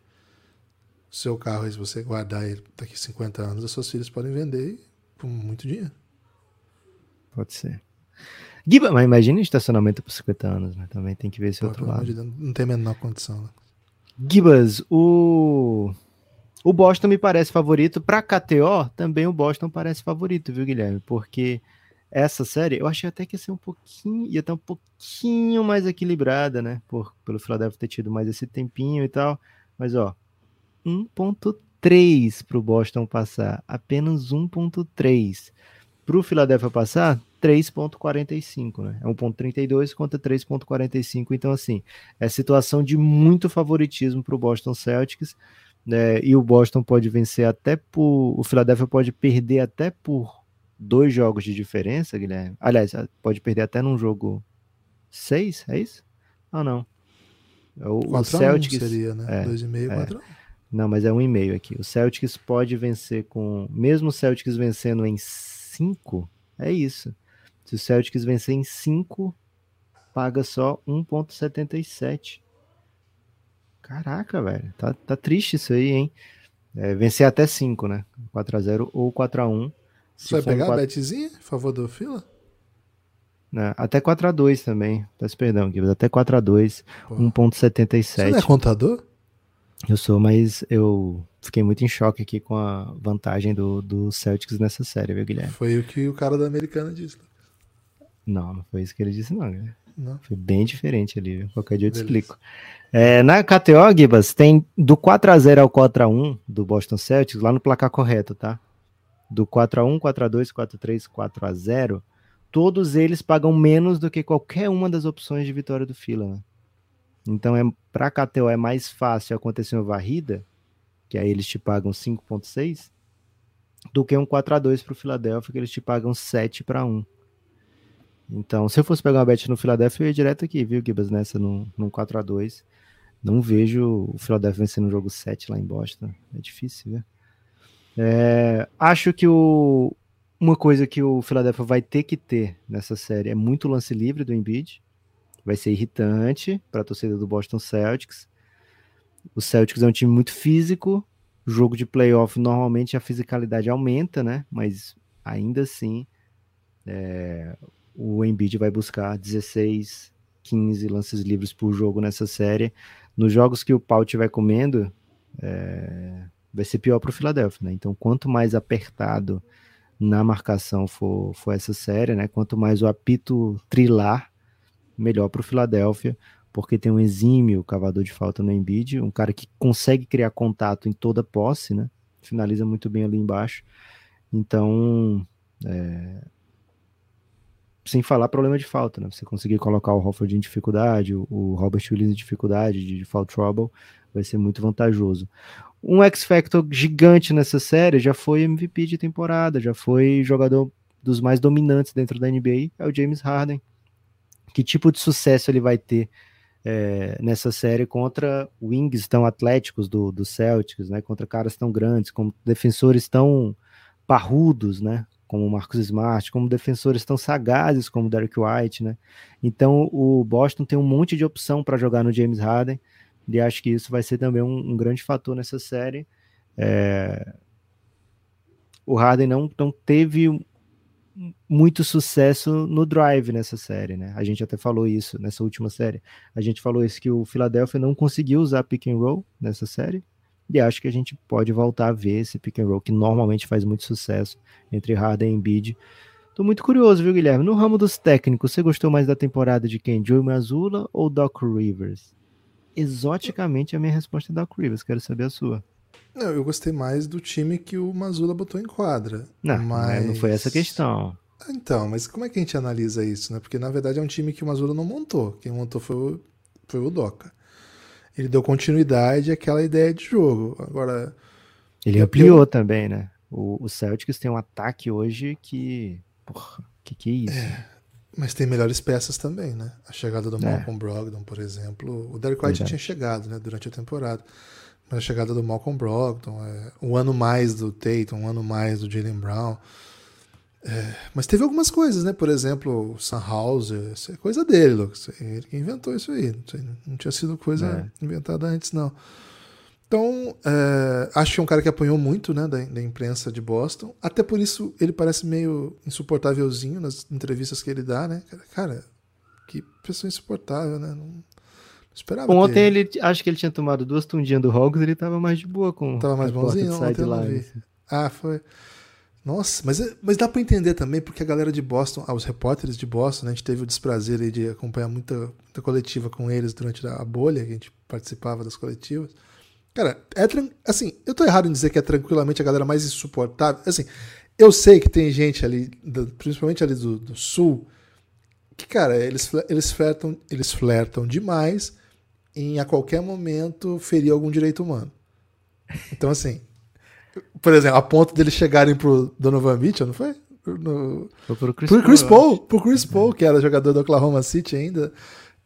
o seu carro, se você guardar ele daqui 50 anos, as suas filhas podem vender por muito dinheiro. Pode ser. Giba, mas imagina estacionamento por 50 anos, né? Também tem que ver esse Pô, outro lado. Deus, não tem a menor condição. Né? Gibas, o o Boston me parece favorito. Para KTO, também o Boston parece favorito, viu, Guilherme? Porque essa série, eu achei até que ia ser um pouquinho, ia estar um pouquinho mais equilibrada, né? Por, pelo Philadelphia ter tido mais esse tempinho e tal. Mas, ó, 1.3 para o Boston passar, apenas 1.3. Para o Philadelphia passar, 3.45, né? É 1.32 contra 3.45. Então, assim, é situação de muito favoritismo para o Boston Celtics. Né? E o Boston pode vencer até por. O Philadelphia pode perder até por dois jogos de diferença, Guilherme. Aliás, pode perder até num jogo seis, é isso? Ah, não. É o, o Celtics seria, né? É, 2,5, é. 4 Não, mas é um e meio aqui. O Celtics pode vencer com. Mesmo o Celtics vencendo em 5, é isso. Se o Celtics vencer em 5, paga só 1,77. Caraca, velho. Tá, tá triste isso aí, hein? É, vencer até 5, né? 4x0 ou 4x1. Você vai pegar 4... a betzinha a favor do Fila? Não, até 4x2 também. Peço perdão, Gibbs. Até 4x2, 1.77. Você não é contador? Eu sou, mas eu fiquei muito em choque aqui com a vantagem do, do Celtics nessa série, viu, Guilherme? Foi o que o cara da Americana disse. Não, não foi isso que ele disse, não, Guilherme. Não. Foi bem diferente ali, viu? qualquer dia eu te Beleza. explico. É, na KTO, Gibas, tem do 4x0 ao 4x1 do Boston Celtics, lá no placar correto, tá? Do 4x1, 4x2, 4x3, 4x0, todos eles pagam menos do que qualquer uma das opções de vitória do Fila. Né? Então, é, para a KTO é mais fácil acontecer uma varrida, que aí eles te pagam 5,6, do que um 4x2 para o Philadelphia, que eles te pagam 7 para 1. Então, se eu fosse pegar uma bet no Philadelphia, eu ia direto aqui, viu, Gibas, nessa, num, num 4x2. Não vejo o Philadelphia vencendo um jogo 7 lá em Boston. É difícil, viu? É, acho que o, uma coisa que o Philadelphia vai ter que ter nessa série é muito lance livre do Embiid. Vai ser irritante para a torcida do Boston Celtics. O Celtics é um time muito físico. Jogo de playoff, normalmente a fisicalidade aumenta, né? Mas ainda assim, é, o Embiid vai buscar 16, 15 lances livres por jogo nessa série. Nos jogos que o pau estiver comendo, é, vai ser pior para o Philadelphia, né? Então, quanto mais apertado na marcação for, for essa série, né? Quanto mais o apito trilar, melhor para o Philadelphia, porque tem um exímio cavador de falta no Embiid, um cara que consegue criar contato em toda posse, né? Finaliza muito bem ali embaixo. Então, é... sem falar problema de falta, né? Você conseguir colocar o Hofford em dificuldade, o Robert Williams em dificuldade de foul trouble, vai ser muito vantajoso. Um X-Factor gigante nessa série já foi MVP de temporada, já foi jogador dos mais dominantes dentro da NBA, é o James Harden. Que tipo de sucesso ele vai ter é, nessa série contra wings tão atléticos do, do Celtics, né? Contra caras tão grandes, como defensores tão parrudos, né? Como Marcus Smart, como defensores tão sagazes como Derek White, né? Então o Boston tem um monte de opção para jogar no James Harden e acho que isso vai ser também um, um grande fator nessa série. É... O Harden não, não teve muito sucesso no drive nessa série, né? A gente até falou isso nessa última série. A gente falou isso que o Philadelphia não conseguiu usar pick and roll nessa série. E acho que a gente pode voltar a ver esse pick and roll que normalmente faz muito sucesso entre Harden e Embiid. Tô muito curioso, viu, Guilherme? No ramo dos técnicos, você gostou mais da temporada de quem? Joe Mazzulla ou Doc Rivers? Exoticamente a minha resposta é da Rivers, quero saber a sua. Não, eu gostei mais do time que o Mazula botou em quadra. Não, mas... não foi essa a questão. Então, mas como é que a gente analisa isso, né? Porque na verdade é um time que o Mazula não montou. Quem montou foi o, foi o Doca. Ele deu continuidade àquela ideia de jogo. Agora. Ele ampliou eu... também, né? O, o Celtics tem um ataque hoje que. Porra, que que é isso? É, mas tem melhores peças também, né? A chegada do é. Malcolm Brogdon, por exemplo. O Derek White tinha chegado né, durante a temporada. Mas a chegada do Malcolm Brogdon, é, um ano mais do Tatum, um ano mais do Jalen Brown. É, mas teve algumas coisas, né? Por exemplo, o Sunhauser, isso é coisa dele, Lucas. Ele que inventou isso aí. Não tinha sido coisa é. inventada antes, não. Então, é, acho que é um cara que apanhou muito né, da, da, imprensa de Boston. Até por isso ele parece meio insuportávelzinho nas entrevistas que ele dá, né? Cara, que pessoa insuportável, né? Não, esperava. Ontem ele, acho que ele tinha tomado duas tundinhas do Hawks ele tava mais de boa com Tava mais bonzinho ontem lá. Assim. Ah, foi. Nossa, mas, mas dá para entender também, porque a galera de Boston, ah, os repórteres de Boston, né, a gente teve o desprazer aí de acompanhar muita, muita coletiva com eles durante a bolha, que a gente participava das coletivas. Cara, é assim, eu tô errado em dizer que é tranquilamente a galera mais insuportável. Assim, eu sei que tem gente ali, principalmente ali do, do sul, que, cara, eles, eles, flertam, eles flertam demais em a qualquer momento ferir algum direito humano. Então, assim, por exemplo, a ponto deles chegarem pro Donovan Mitchell, não foi? No, foi pro Chris, pro Chris Paul, Paul pro Chris Paul, que era jogador do Oklahoma City ainda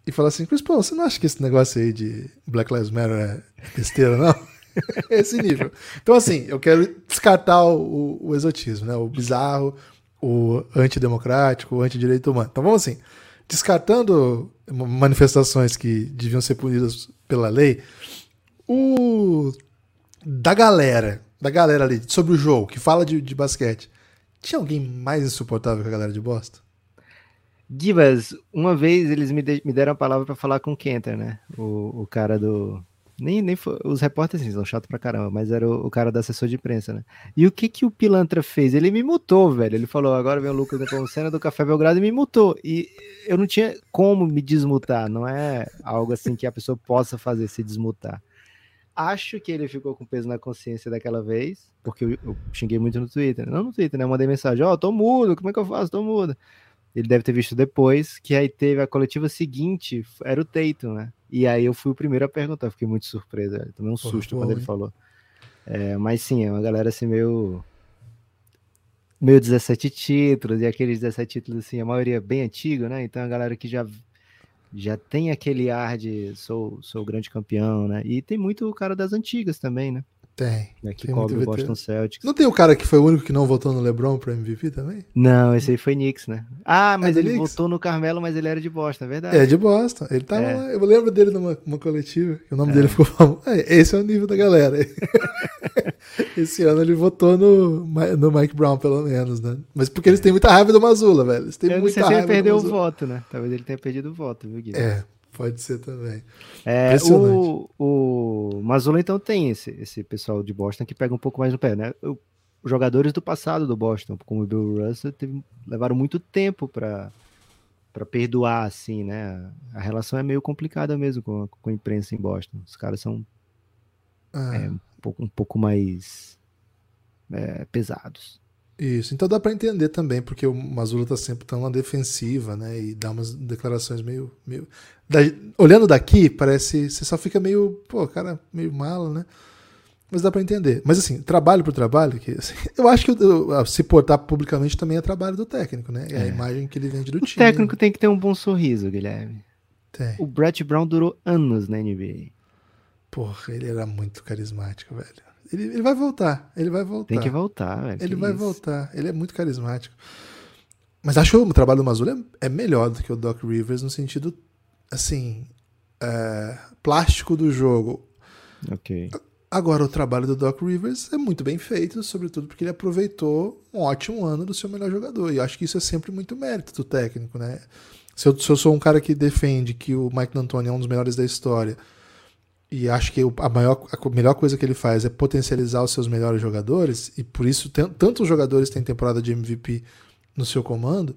e falar assim, Chris Paul, você não acha que esse negócio aí de Black Lives Matter é besteira, não? (laughs) esse nível. Então, assim, eu quero descartar o, o, exotismo, né? O bizarro, o antidemocrático, o antidireito humano. Então, vamos assim, descartando manifestações que deviam ser punidas pela lei, o da galera, da galera ali, sobre o jogo, que fala de, de basquete, tinha alguém mais insuportável que a galera de Boston? Gibas, uma vez eles me, de, me deram a palavra para falar com o Kenter, né? O, o cara do. Nem, nem foi, os repórteres são chato pra caramba, mas era o, o, cara da assessor de imprensa, né? E o que que o pilantra fez? Ele me mutou, velho. Ele falou: agora vem o Lucas da cena do Café Belgrado e me mutou. E eu não tinha como me desmutar, não é algo assim que a pessoa possa fazer, se desmutar. Acho que ele ficou com peso na consciência daquela vez, porque eu, eu xinguei muito no Twitter. Não no Twitter, né? Eu mandei mensagem: Ó, oh, tô mudo, como é que eu faço? Tô mudo ele deve ter visto depois, que aí teve a coletiva seguinte, era o Teito, né? E aí eu fui o primeiro a perguntar, fiquei muito surpresa, tomei um susto quando ele falou. É, mas sim, é uma galera assim meio. meio 17 títulos, e aqueles 17 títulos, assim, a maioria bem antigo, né? Então a galera que já, já tem aquele ar de sou, sou grande campeão, né? E tem muito o cara das antigas também, né? Tem. Né, que tem cobre o Boston Celtics. Não tem o cara que foi o único que não votou no LeBron para MVP também? Não, esse aí foi Knicks, né? Ah, mas é ele Knicks? votou no Carmelo, mas ele era de Boston, é verdade. É de Boston. Ele tava é. lá. Eu lembro dele numa, coletiva, o nome é. dele ficou famoso. É, esse é o nível da galera. (laughs) esse ano ele votou no, no Mike Brown, pelo menos, né? Mas porque eles têm muita raiva do Mazula, velho. Eles têm Eu muita não sei se ele perdeu o voto, né? Talvez ele tenha perdido o voto, viu, Guilherme? É. Pode ser também. É, o, o Mazula, então, tem esse, esse pessoal de Boston que pega um pouco mais no pé, né? os jogadores do passado do Boston, como o Bill Russell, teve, levaram muito tempo para para perdoar, assim, né? A relação é meio complicada mesmo com a, com a imprensa em Boston. Os caras são ah. é, um, pouco, um pouco mais é, pesados. Isso, então dá para entender também, porque o Mazula tá sempre tão na defensiva, né? E dá umas declarações meio. meio... Da... olhando daqui, parece. Você só fica meio. Pô, cara, meio mala, né? Mas dá para entender. Mas assim, trabalho por trabalho, que, assim, eu acho que eu, se portar publicamente também é trabalho do técnico, né? É, é. a imagem que ele vende do o time. O técnico tem que ter um bom sorriso, Guilherme. Tem. O Brett Brown durou anos na NBA. Porra, ele era muito carismático, velho. Ele, ele vai voltar, ele vai voltar. Tem que voltar, velho. Ele vai isso. voltar, ele é muito carismático. Mas acho que o trabalho do Mazula é, melhor do que o Doc Rivers no sentido, assim, é, plástico do jogo. Ok. Agora, o trabalho do Doc Rivers é muito bem feito, sobretudo porque ele aproveitou um ótimo ano do seu melhor jogador. E acho que isso é sempre muito mérito do técnico, né? Se eu, se eu sou um cara que defende que o Mike D'Antoni é um dos melhores da história e acho que a, maior, a melhor coisa que ele faz é potencializar os seus melhores jogadores, e por isso tantos jogadores têm temporada de MVP no seu comando,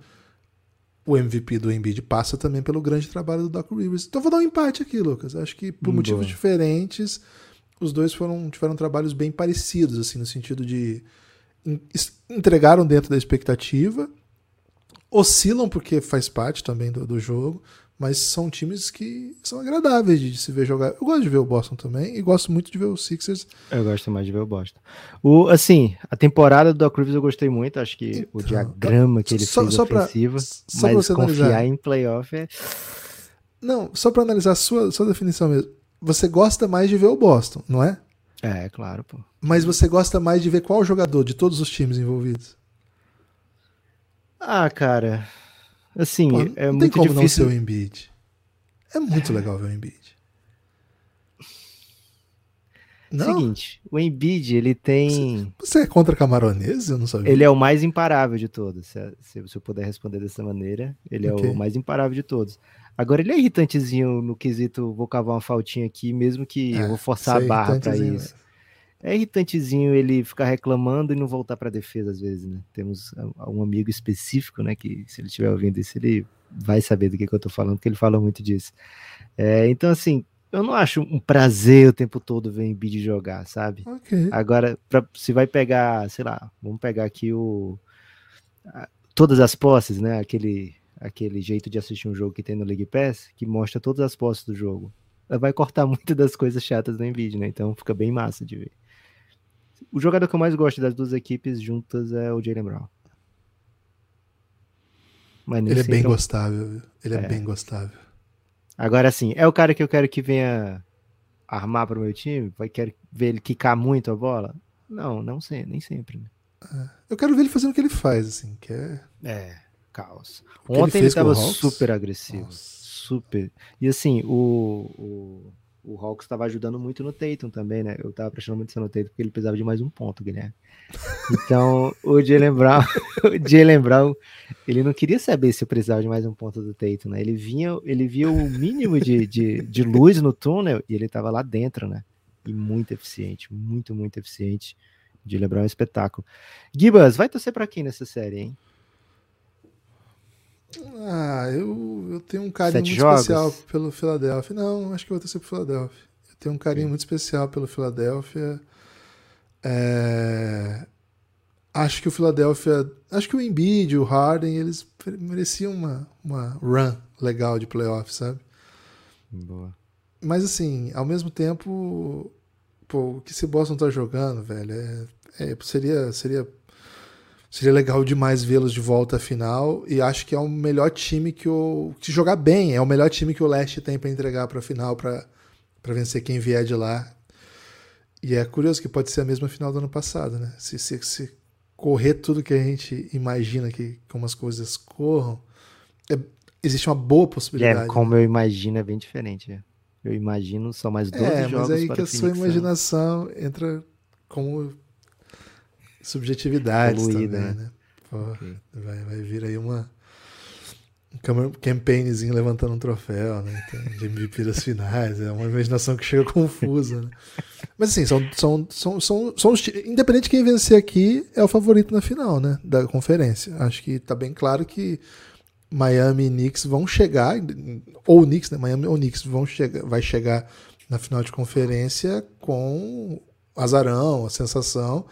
o MVP do Embiid passa também pelo grande trabalho do Doc Rivers. Então vou dar um empate aqui, Lucas. Acho que por motivos diferentes, os dois foram tiveram trabalhos bem parecidos, assim, no sentido de entregaram dentro da expectativa, oscilam porque faz parte também do, do jogo, mas são times que são agradáveis de se ver jogar. Eu gosto de ver o Boston também e gosto muito de ver o Sixers. Eu gosto mais de ver o Boston. O, assim, a temporada do Doc Rivers eu gostei muito, acho que então, o diagrama que ele só, fez só ofensiva, pra, mas confiar analisar. em playoff é... Não, só para analisar a sua, sua definição mesmo. Você gosta mais de ver o Boston, não é? É, claro, pô. Mas você gosta mais de ver qual jogador de todos os times envolvidos? Ah, cara, Assim, Pô, é não muito tem como difícil. não ser o Embiid. É muito legal ver o Embiid. Não? Seguinte, o Embiid, ele tem. Você é contra camaronês? Eu não sabia. Ele é o mais imparável de todos. Se, se eu puder responder dessa maneira, ele okay. é o mais imparável de todos. Agora, ele é irritantezinho no quesito, vou cavar uma faltinha aqui, mesmo que é, eu vou forçar a barra para isso. É irritantezinho ele ficar reclamando e não voltar para a defesa às vezes, né? Temos um amigo específico, né? Que se ele estiver ouvindo isso, ele vai saber do que, que eu tô falando, porque ele fala muito disso. É, então, assim, eu não acho um prazer o tempo todo ver Embiid jogar, sabe? Okay. Agora, pra, se vai pegar, sei lá, vamos pegar aqui o todas as posses, né? Aquele aquele jeito de assistir um jogo que tem no League Pass, que mostra todas as posses do jogo. Vai cortar (laughs) muito das coisas chatas no Nvidia, né? Então fica bem massa de ver. O jogador que eu mais gosto das duas equipes juntas é o Jalen Brown. ele é bem gostável. Ele é. é. bem gostável. Agora sim, é o cara que eu quero que venha armar para o meu time? Vai querer ver ele quicar muito a bola? Não, não sei, nem sempre. Né? É. Eu quero ver ele fazendo o que ele faz, assim, que é. É, caos. Ontem ele, ele tava super agressivo. Nossa. Super. E assim, o, o o Hawks estava ajudando muito no Tatum também, né? Eu estava prestando muito atenção no Tatum porque ele precisava de mais um ponto, Guilherme. Então, o Jalen Brown, (laughs) o Jalen Brown, ele não queria saber se eu precisava de mais um ponto do Tatum, né? Ele vinha, ele via o mínimo de, de, de luz no túnel e ele estava lá dentro, né? E muito eficiente, muito, muito eficiente. O Jalen Brown é um espetáculo. Gibas, vai torcer para quem nessa série, hein? Ah, eu, eu tenho um carinho Sete muito jogos? especial pelo Philadelphia. Não, acho que eu vou torcer pro Philadelphia. Eu tenho um carinho Sim. muito especial pelo Philadelphia. É... Acho que o Philadelphia. Acho que o Embiid, o Harden, eles mereciam uma, uma run legal de playoff, sabe? Boa. Mas assim, ao mesmo tempo, pô, o que esse Boston tá jogando, velho, é, é, seria, seria Seria legal demais vê-los de volta à final e acho que é o melhor time que o se jogar bem, é o melhor time que o Leste tem para entregar para a final para para vencer quem vier de lá. E é curioso que pode ser a mesma final do ano passado, né? Se, se, se correr tudo que a gente imagina que como as coisas corram, é, existe uma boa possibilidade. É, como né? eu imagino é bem diferente. É. Eu imagino só mais 12 é, jogos. Mas aí que a sua imaginação entra como subjetividades Evoluída, também, né? né? Pô, okay. vai, vai vir aí uma um campaignzinho levantando um troféu, né? de MVP (laughs) das finais, é uma imaginação que chega confusa, né? Mas assim, são, são, são, são, são os, independente de quem vencer aqui, é o favorito na final, né? Da conferência. Acho que tá bem claro que Miami e Knicks vão chegar, ou Knicks, né? Miami ou Knicks vão chegar, vai chegar na final de conferência com azarão, a sensação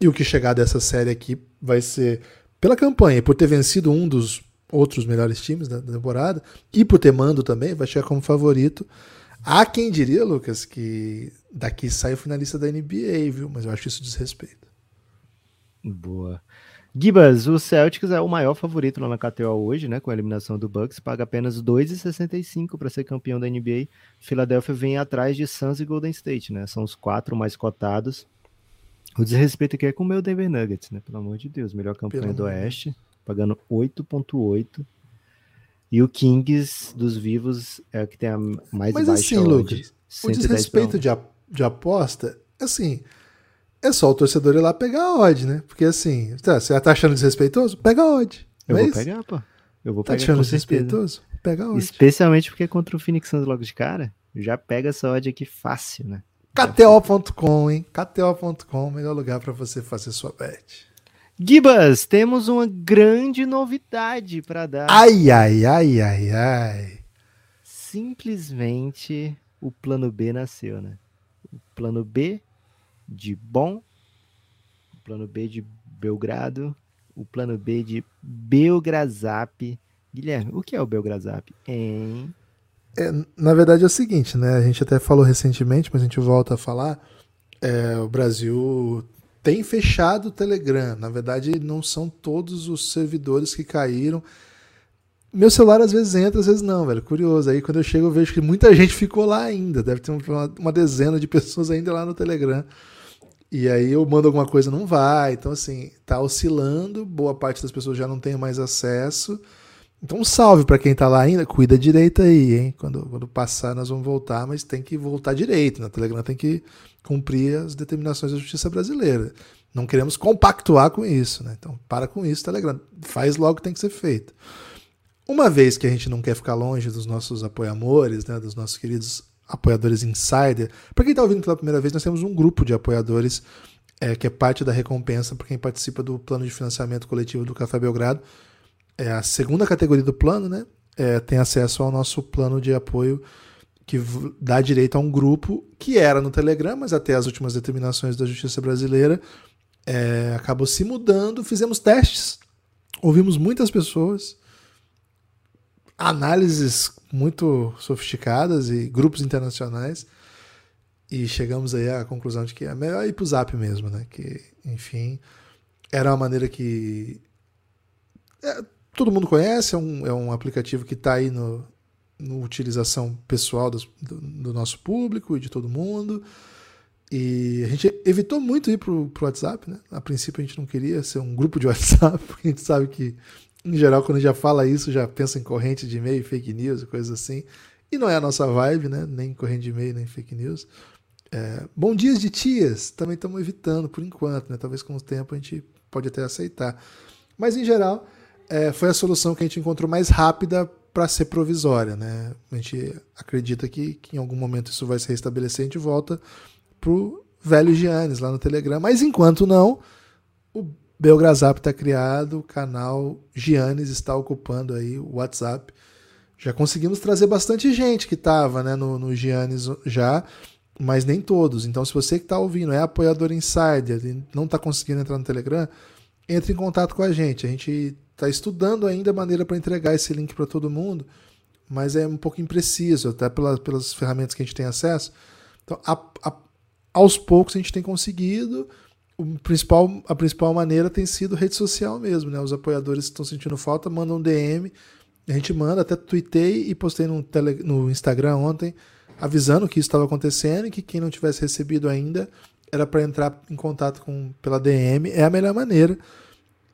E o que chegar dessa série aqui vai ser pela campanha, por ter vencido um dos outros melhores times da temporada e por ter mando também, vai chegar como favorito. Há quem diria, Lucas, que daqui sai o finalista da NBA, viu? Mas eu acho isso desrespeito. Boa. Gibas, o Celtics é o maior favorito lá na KTO hoje, né? Com a eliminação do Bucks, paga apenas 2,65 para ser campeão da NBA. Philadelphia vem atrás de Suns e Golden State, né? São os quatro mais cotados. O desrespeito aqui é com o meu Denver Nuggets, né? Pelo amor de Deus, melhor campanha Pelo do Oeste, pagando 8,8. E o Kings dos vivos é o que tem a mais Mas baixa assim, Lucas, o desrespeito de, de aposta, assim, é só o torcedor ir lá pegar a odd, né? Porque assim, tá, você tá achando desrespeitoso? Pega a odd. Eu vou é pegar, pô. Eu vou tá pegar. achando desrespeitoso? Pega a odd. Especialmente porque é contra o Phoenix Suns logo de cara, já pega essa odd aqui fácil, né? KTO.com, hein? KTO.com, melhor lugar para você fazer sua bet. Gibas, temos uma grande novidade para dar. Ai, ai, ai, ai, ai. Simplesmente o plano B nasceu, né? O plano B de Bom, o plano B de Belgrado, o plano B de Belgrazap. Guilherme, o que é o Belgrazap? Em... É, na verdade é o seguinte, né? A gente até falou recentemente, mas a gente volta a falar. É, o Brasil tem fechado o Telegram. Na verdade, não são todos os servidores que caíram. Meu celular às vezes entra, às vezes não, velho. Curioso. Aí quando eu chego, eu vejo que muita (laughs) gente ficou lá ainda. Deve ter uma, uma dezena de pessoas ainda lá no Telegram. E aí eu mando alguma coisa, não vai. Então, assim, tá oscilando, boa parte das pessoas já não tem mais acesso. Então, um salve para quem tá lá ainda, cuida direito aí, hein? Quando, quando passar, nós vamos voltar, mas tem que voltar direito. Na né? Telegram tem que cumprir as determinações da justiça brasileira. Não queremos compactuar com isso, né? Então, para com isso, Telegram. Faz logo o que tem que ser feito. Uma vez que a gente não quer ficar longe dos nossos apoiamores, né, dos nossos queridos apoiadores insider. Para quem está ouvindo pela primeira vez, nós temos um grupo de apoiadores é, que é parte da recompensa para quem participa do plano de financiamento coletivo do Café Belgrado. É a segunda categoria do plano, né? É, tem acesso ao nosso plano de apoio que dá direito a um grupo que era no Telegram, mas até as últimas determinações da Justiça Brasileira é, acabou se mudando. Fizemos testes, ouvimos muitas pessoas, análises muito sofisticadas e grupos internacionais. E chegamos aí à conclusão de que é melhor ir para o Zap mesmo, né? Que, enfim, era uma maneira que é, todo mundo conhece, é um, é um aplicativo que está aí no, no utilização pessoal do, do, nosso público e de todo mundo. E a gente evitou muito ir para o WhatsApp, né? A princípio a gente não queria ser um grupo de (laughs) WhatsApp, porque a gente sabe que em geral, quando já fala isso, já pensa em corrente de e-mail, fake news e coisas assim. E não é a nossa vibe, né? Nem corrente de e-mail, nem fake news. É, bom dias de tias, também estamos evitando por enquanto, né? Talvez com o tempo a gente pode até aceitar. Mas em geral, é, foi a solução que a gente encontrou mais rápida para ser provisória, né? A gente acredita que, que, em algum momento isso vai se restabelecer, a gente volta pro velho Giannis lá no Telegram. Mas enquanto não, o Belgrazap está criado, o canal Giannis está ocupando aí o WhatsApp. Já conseguimos trazer bastante gente que estava né, no, no Giannis já, mas nem todos. Então, se você que está ouvindo é apoiador insider e não está conseguindo entrar no Telegram, entre em contato com a gente. A gente está estudando ainda a maneira para entregar esse link para todo mundo, mas é um pouco impreciso, até pela, pelas ferramentas que a gente tem acesso. Então, a, a, aos poucos a gente tem conseguido o principal, a principal maneira tem sido rede social mesmo, né? Os apoiadores estão sentindo falta, mandam um DM, a gente manda, até tuitei e postei no, tele, no Instagram ontem, avisando que isso estava acontecendo e que quem não tivesse recebido ainda era para entrar em contato com pela DM, é a melhor maneira.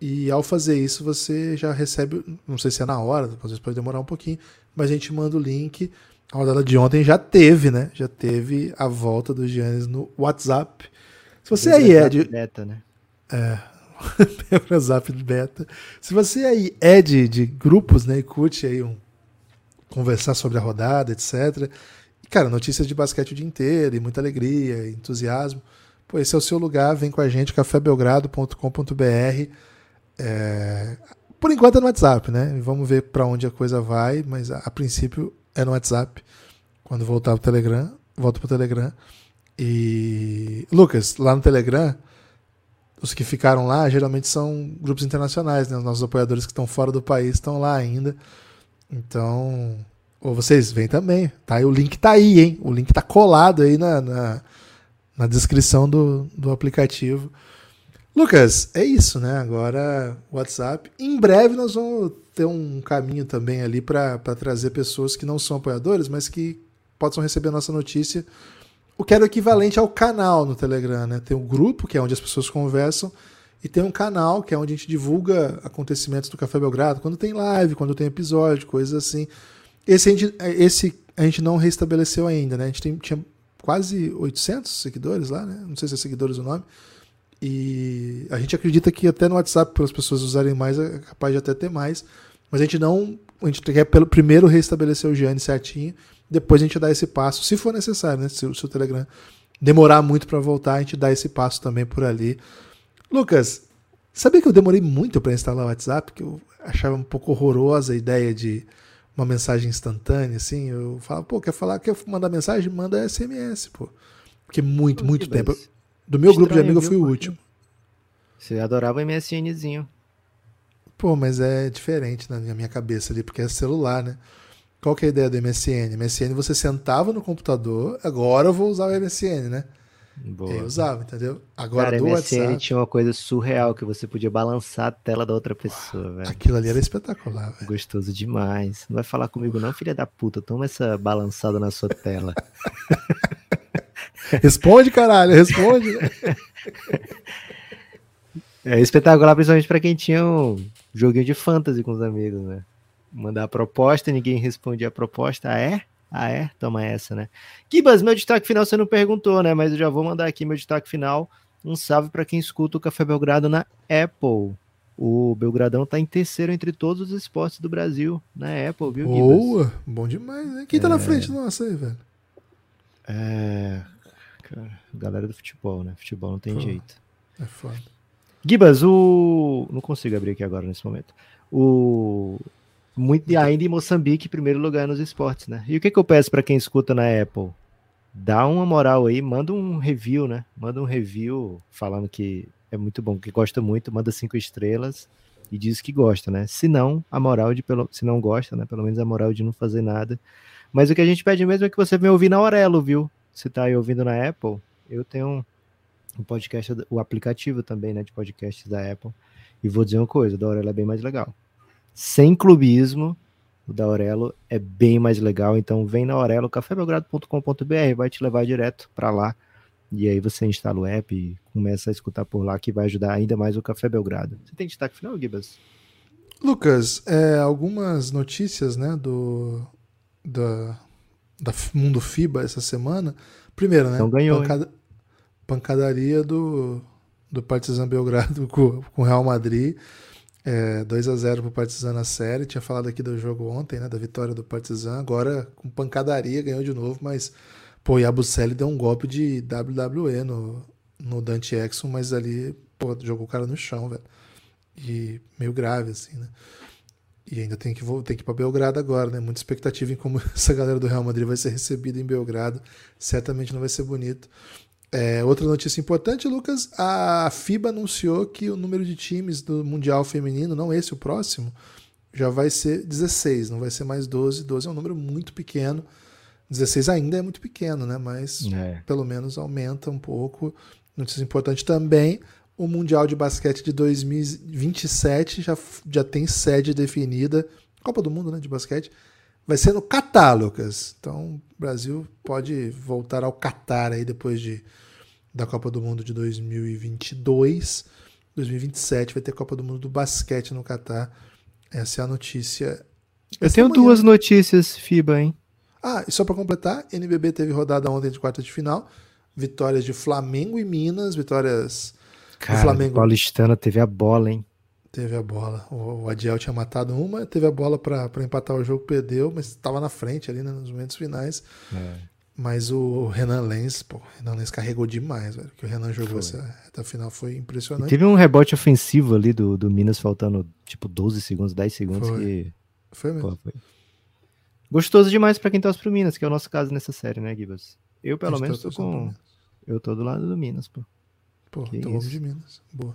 E ao fazer isso, você já recebe, não sei se é na hora, às vezes pode demorar um pouquinho, mas a gente manda o link. A rodada de ontem já teve, né? Já teve a volta do Giannis no WhatsApp. Se você aí é de. Beta, né? É. (laughs) Zap beta. Se você aí é de, de grupos, né, e curte aí um conversar sobre a rodada, etc. E, cara, notícias de basquete o dia inteiro, e muita alegria, entusiasmo. Pô, esse é o seu lugar, vem com a gente, cafébelgrado.com.br. É... Por enquanto é no WhatsApp, né? Vamos ver para onde a coisa vai, mas a, a, princípio é no WhatsApp. Quando voltar pro Telegram, volta pro Telegram. E Lucas, lá no Telegram, os que ficaram lá geralmente são grupos internacionais, né? Os nossos apoiadores que estão fora do país estão lá ainda. Então, ou vocês vêm também, tá? E o link tá aí, hein? O link tá colado aí na, na, na descrição do, do aplicativo. Lucas, é isso, né? Agora WhatsApp. Em breve nós vamos ter um caminho também ali para trazer pessoas que não são apoiadores, mas que possam receber a nossa notícia o que era o equivalente ao canal no Telegram, né? Tem um grupo, que é onde as pessoas conversam, e tem um canal, que é onde a gente divulga acontecimentos do Café Belgrado, quando tem live, quando tem episódio, coisas assim. Esse a gente, esse a gente não restabeleceu ainda, né? A gente tem, tinha quase 800 seguidores lá, né? Não sei se é seguidores o nome. E a gente acredita que até no WhatsApp, para as pessoas usarem mais, é capaz de até ter mais. Mas a gente não. A gente quer pelo primeiro restabelecer o Gianni certinho depois a gente dá esse passo, se for necessário, né? Se, se o Telegram demorar muito para voltar, a gente dá esse passo também por ali. Lucas, sabia que eu demorei muito para instalar o WhatsApp? Que eu achava um pouco horrorosa a ideia de uma mensagem instantânea, assim. Eu falava, pô, quer falar, quer mandar mensagem? Manda SMS, pô. Porque muito, muito tempo. Do meu grupo de amigos eu fui o último. Você adorava o MSNzinho. Pô, mas é diferente na minha cabeça ali, porque é celular, né? Qual que é a ideia do MSN? MSN você sentava no computador, agora eu vou usar o MSN, né? Boa. Eu usava, entendeu? Agora Cara, do MSN WhatsApp... tinha uma coisa surreal que você podia balançar a tela da outra pessoa, velho. Aquilo ali era espetacular, velho. Gostoso demais. Não vai falar comigo não, filha da puta. Toma essa balançada na sua tela. (laughs) responde, caralho, responde. é espetacular, principalmente para quem tinha um joguinho de fantasy com os amigos, né? mandar a proposta, ninguém respondia a proposta. Ah, é? Ah, é? Toma essa, né? Kibas, meu destaque final você não perguntou, né? Mas eu já vou mandar aqui meu destaque final. Um salve para quem escuta o Café Belgrado na Apple. O Belgradão tá em terceiro entre todos os esportes do Brasil na Apple, viu? Boa! Bom demais, né? Quem tá é... na frente nossa aí, velho? É. Cara, galera do futebol, né? Futebol não tem Pô, jeito. É foda. Gibas, o. Não consigo abrir aqui agora nesse momento. O muito, e ainda em Moçambique, primeiro lugar nos esportes, né? E o que, que eu peço para quem escuta na Apple? Dá uma moral aí, manda um review, né? Manda um review falando que é muito bom, que gosta muito, manda cinco estrelas e diz que gosta, né? Se não, a moral de pelo, se não gosta, né? Pelo menos a moral de não fazer nada. Mas o que a gente pede mesmo é que você venha ouvir na Aurelo, viu? Se tá aí ouvindo na Apple, eu tenho um, podcast, o aplicativo também, né, de podcasts da Apple. E vou dizer uma coisa, da Aurelo é bem mais legal sem clubismo. O da Aurelo é bem mais legal. Então vem na Aurelo, cafébelgrado.com.br, vai te levar direto para lá. E aí você instala o app e começa a escutar por lá, que vai ajudar ainda mais o Café Belgrado. Você tem destaque final, Gibas? Lucas, é, algumas notícias né, do da, da Mundo FIBA essa semana. Primeiro, né? Então ganhou, pancada, pancadaria do, do Partizan Belgrado (laughs) com o Real Madrid. É, 2 a 0 pro Partizan na série. Tinha falado aqui do jogo ontem, né? Da vitória do Partizan. Agora, com pancadaria, ganhou de novo, mas. Pô, Abucelli deu um golpe de WWE no, no Dante Exxon, mas ali, pô, jogou o cara no chão, velho. E meio grave, assim, né? E ainda tem que, tem que ir pra Belgrado agora, né? Muita expectativa em como (laughs) essa galera do Real Madrid vai ser recebida em Belgrado. Certamente não vai ser bonito. É, outra notícia importante, Lucas, a FIBA anunciou que o número de times do Mundial Feminino, não esse, o próximo, já vai ser 16, não vai ser mais 12. 12 é um número muito pequeno. 16 ainda é muito pequeno, né? Mas é. pelo menos aumenta um pouco. Notícia importante também, o Mundial de Basquete de 2027 já, já tem sede definida. Copa do Mundo, né, de basquete. Vai ser no Catar, Lucas. Então, o Brasil pode voltar ao Catar aí depois de da Copa do Mundo de 2022. 2027 vai ter Copa do Mundo do basquete no Catar. Essa é a notícia. Eu tenho manhã. duas notícias FIBA, hein? Ah, e só para completar, NBB teve rodada ontem de quarta de final. Vitórias de Flamengo e Minas, vitórias Cara, do Flamengo. Paulistana teve a bola, hein? Teve a bola. O, Adiel tinha matado uma, teve a bola para empatar o jogo, perdeu, mas estava na frente ali né, nos momentos finais. É. Mas o Renan Lenz, pô, o Renan Lenz carregou demais, velho. Que o Renan jogou foi. essa reta final foi impressionante. E teve um rebote ofensivo ali do, do Minas faltando tipo 12 segundos, 10 segundos foi. que. Foi mesmo. Pô, foi. Gostoso demais para quem torce pro Minas, que é o nosso caso nessa série, né, Gibas? Eu, pelo menos, tô com. Eu tô do lado do Minas, pô. Pô, Que então vamos isso. de Minas. Boa.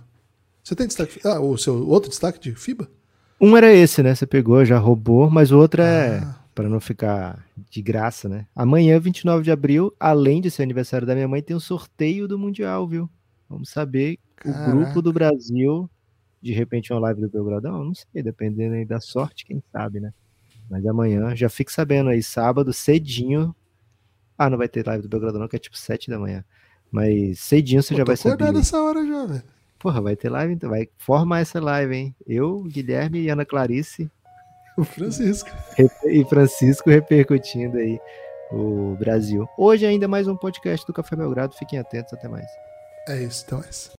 Você tem destaque? Ah, o seu outro destaque de FIBA? Um era esse, né? Você pegou, já roubou, mas o outro é Ah. para não ficar de graça, né? Amanhã, 29 de abril, além de ser aniversário da minha mãe, tem um sorteio do Mundial, viu? Vamos saber o Caraca. grupo do Brasil, de repente uma live do Belgradão, não sei, dependendo aí da sorte, quem sabe, né? Mas amanhã, já fique sabendo aí, sábado, cedinho. Ah, não vai ter live do Belgradão, não, que é tipo 7 da manhã. Mas cedinho você Pô, já vai saber. acordado essa hora já, velho. Porra, vai ter live, então vai formar essa live, hein? Eu, Guilherme e Ana Clarice O Francisco. e Francisco repercutindo aí o Brasil. Hoje ainda mais um podcast do Café Belgrado. Fiquem atentos, até mais. É isso, então é isso.